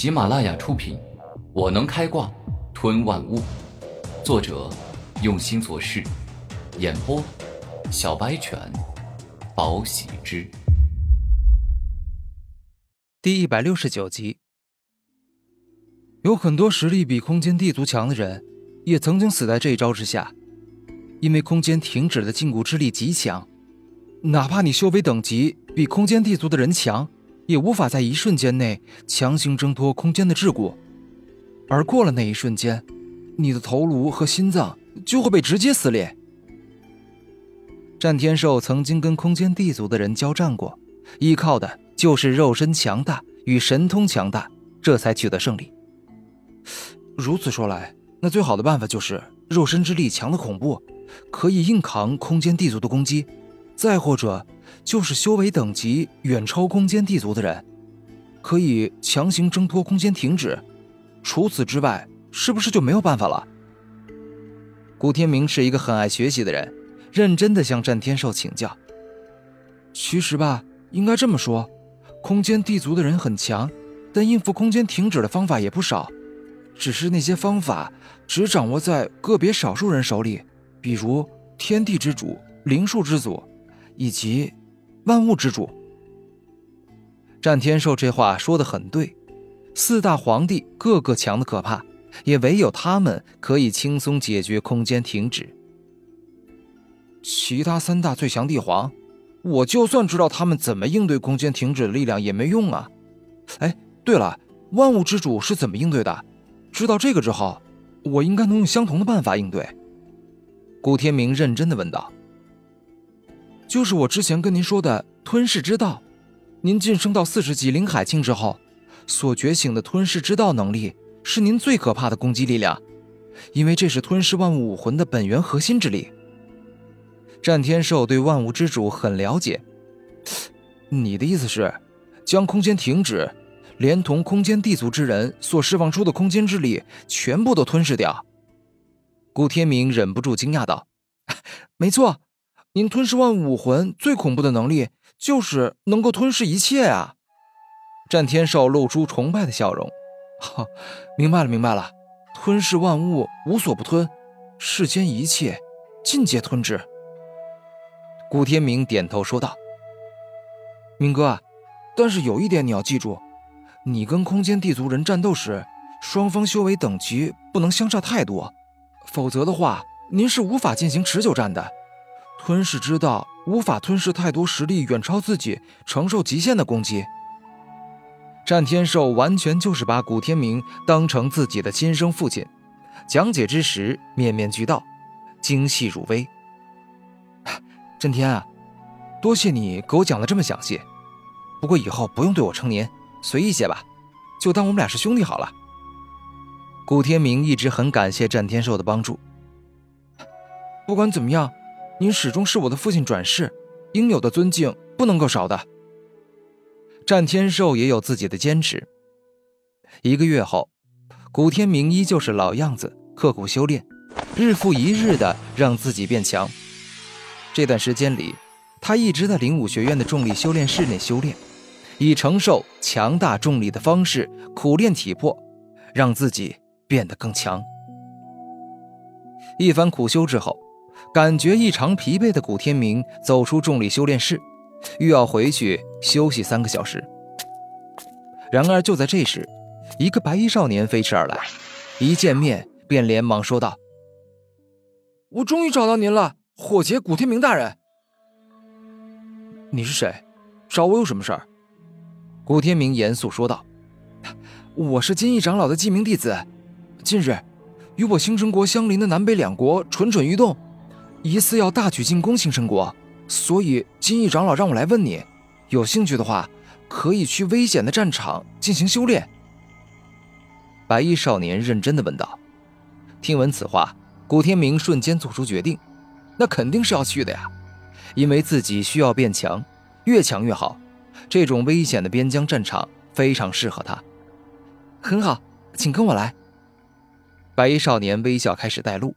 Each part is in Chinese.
喜马拉雅出品，《我能开挂吞万物》，作者用心做事，演播小白犬，宝喜之。第一百六十九集，有很多实力比空间地族强的人，也曾经死在这一招之下，因为空间停止的禁锢之力极强，哪怕你修为等级比空间地族的人强。也无法在一瞬间内强行挣脱空间的桎梏，而过了那一瞬间，你的头颅和心脏就会被直接撕裂。战天寿曾经跟空间地族的人交战过，依靠的就是肉身强大与神通强大，这才取得胜利。如此说来，那最好的办法就是肉身之力强的恐怖，可以硬扛空间地族的攻击，再或者。就是修为等级远超空间地族的人，可以强行挣脱空间停止。除此之外，是不是就没有办法了？古天明是一个很爱学习的人，认真的向战天寿请教。其实吧，应该这么说，空间地族的人很强，但应付空间停止的方法也不少，只是那些方法只掌握在个别少数人手里，比如天地之主、灵树之祖，以及。万物之主，战天寿这话说的很对。四大皇帝个个强的可怕，也唯有他们可以轻松解决空间停止。其他三大最强帝皇，我就算知道他们怎么应对空间停止的力量也没用啊！哎，对了，万物之主是怎么应对的？知道这个之后，我应该能用相同的办法应对。古天明认真的问道。就是我之前跟您说的吞噬之道，您晋升到四十级灵海境之后，所觉醒的吞噬之道能力是您最可怕的攻击力量，因为这是吞噬万物武魂的本源核心之力。战天寿对万物之主很了解，你的意思是，将空间停止，连同空间地族之人所释放出的空间之力全部都吞噬掉？顾天明忍不住惊讶道：“没错。”您吞噬万物武魂最恐怖的能力，就是能够吞噬一切啊！战天少露出崇拜的笑容。哈，明白了，明白了，吞噬万物，无所不吞，世间一切尽皆吞之。古天明点头说道：“明哥，但是有一点你要记住，你跟空间地族人战斗时，双方修为等级不能相差太多，否则的话，您是无法进行持久战的。”吞噬之道无法吞噬太多实力远超自己、承受极限的攻击。战天寿完全就是把古天明当成自己的亲生父亲，讲解之时面面俱到，精细入微。震天啊，多谢你给我讲的这么详细。不过以后不用对我称您，随意些吧，就当我们俩是兄弟好了。古天明一直很感谢战天寿的帮助。不管怎么样。您始终是我的父亲转世，应有的尊敬不能够少的。战天寿也有自己的坚持。一个月后，古天明依旧是老样子，刻苦修炼，日复一日的让自己变强。这段时间里，他一直在灵武学院的重力修炼室内修炼，以承受强大重力的方式苦练体魄，让自己变得更强。一番苦修之后。感觉异常疲惫的古天明走出重力修炼室，欲要回去休息三个小时。然而就在这时，一个白衣少年飞驰而来，一见面便连忙说道：“我终于找到您了，火劫古天明大人。你是谁？找我有什么事儿？”古天明严肃说道：“我是金翼长老的记名弟子，近日与我星辰国相邻的南北两国蠢蠢欲动。”疑似要大举进攻新生国，所以金翼长老让我来问你，有兴趣的话，可以去危险的战场进行修炼。白衣少年认真的问道。听闻此话，古天明瞬间做出决定，那肯定是要去的呀，因为自己需要变强，越强越好。这种危险的边疆战场非常适合他。很好，请跟我来。白衣少年微笑，开始带路。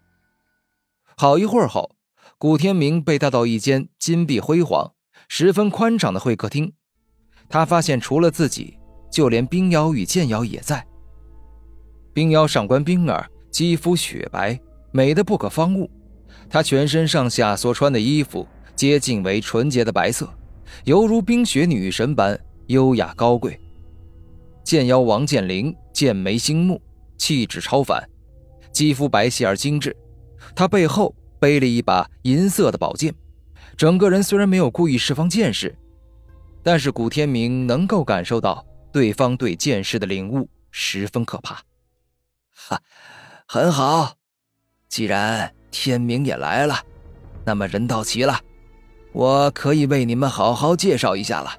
好一会儿后，古天明被带到一间金碧辉煌、十分宽敞的会客厅。他发现，除了自己，就连冰妖与剑妖也在。冰妖上官冰儿肌肤雪白，美的不可方物。她全身上下所穿的衣服皆近为纯洁的白色，犹如冰雪女神般优雅高贵。剑妖王剑灵剑眉星目，气质超凡，肌肤白皙而精致。她背后背了一把银色的宝剑，整个人虽然没有故意释放剑势，但是古天明能够感受到对方对剑势的领悟十分可怕。哈，很好，既然天明也来了，那么人到齐了，我可以为你们好好介绍一下了。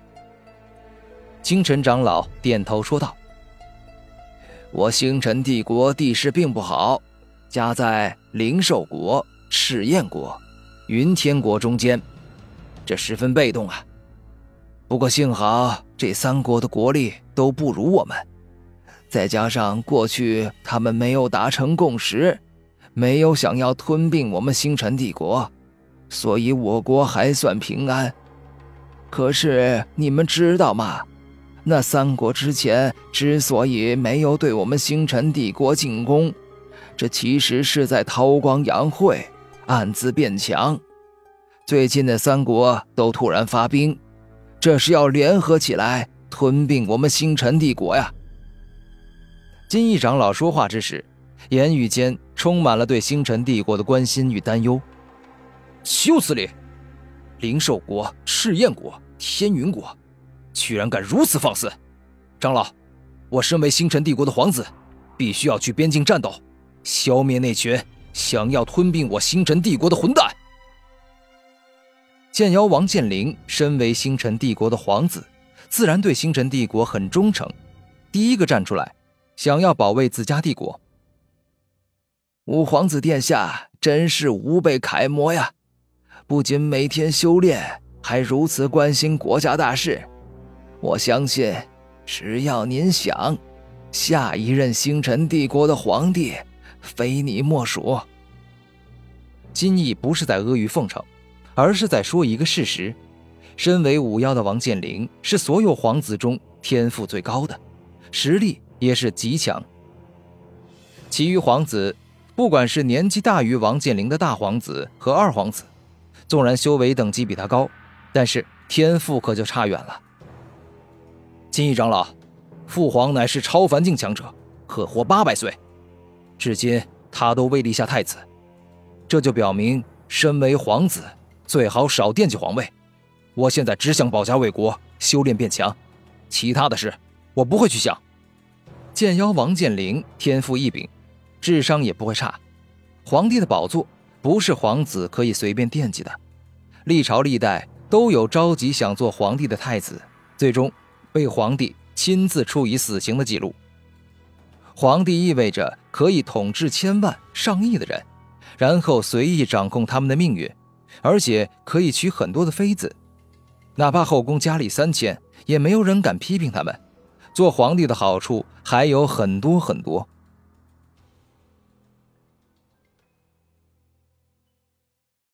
清晨长老点头说道：“我星辰帝国地势并不好。”夹在灵兽国、赤焰国、云天国中间，这十分被动啊。不过幸好这三国的国力都不如我们，再加上过去他们没有达成共识，没有想要吞并我们星辰帝国，所以我国还算平安。可是你们知道吗？那三国之前之所以没有对我们星辰帝国进攻，这其实是在韬光养晦，暗自变强。最近的三国都突然发兵，这是要联合起来吞并我们星辰帝国呀！金翼长老说话之时，言语间充满了对星辰帝国的关心与担忧。休此理！灵兽国、赤焰国、天云国，居然敢如此放肆！长老，我身为星辰帝国的皇子，必须要去边境战斗。消灭那群想要吞并我星辰帝国的混蛋！剑妖王剑灵身为星辰帝国的皇子，自然对星辰帝国很忠诚，第一个站出来，想要保卫自家帝国。五皇子殿下真是吾辈楷模呀！不仅每天修炼，还如此关心国家大事。我相信，只要您想，下一任星辰帝国的皇帝。非你莫属。金毅不是在阿谀奉承，而是在说一个事实：身为五妖的王健林是所有皇子中天赋最高的，实力也是极强。其余皇子，不管是年纪大于王健林的大皇子和二皇子，纵然修为等级比他高，但是天赋可就差远了。金翼长老，父皇乃是超凡境强者，可活八百岁。至今他都未立下太子，这就表明身为皇子最好少惦记皇位。我现在只想保家卫国，修炼变强，其他的事我不会去想。剑妖王剑灵天赋异禀，智商也不会差。皇帝的宝座不是皇子可以随便惦记的，历朝历代都有着急想做皇帝的太子，最终被皇帝亲自处以死刑的记录。皇帝意味着可以统治千万上亿的人，然后随意掌控他们的命运，而且可以娶很多的妃子，哪怕后宫佳丽三千，也没有人敢批评他们。做皇帝的好处还有很多很多。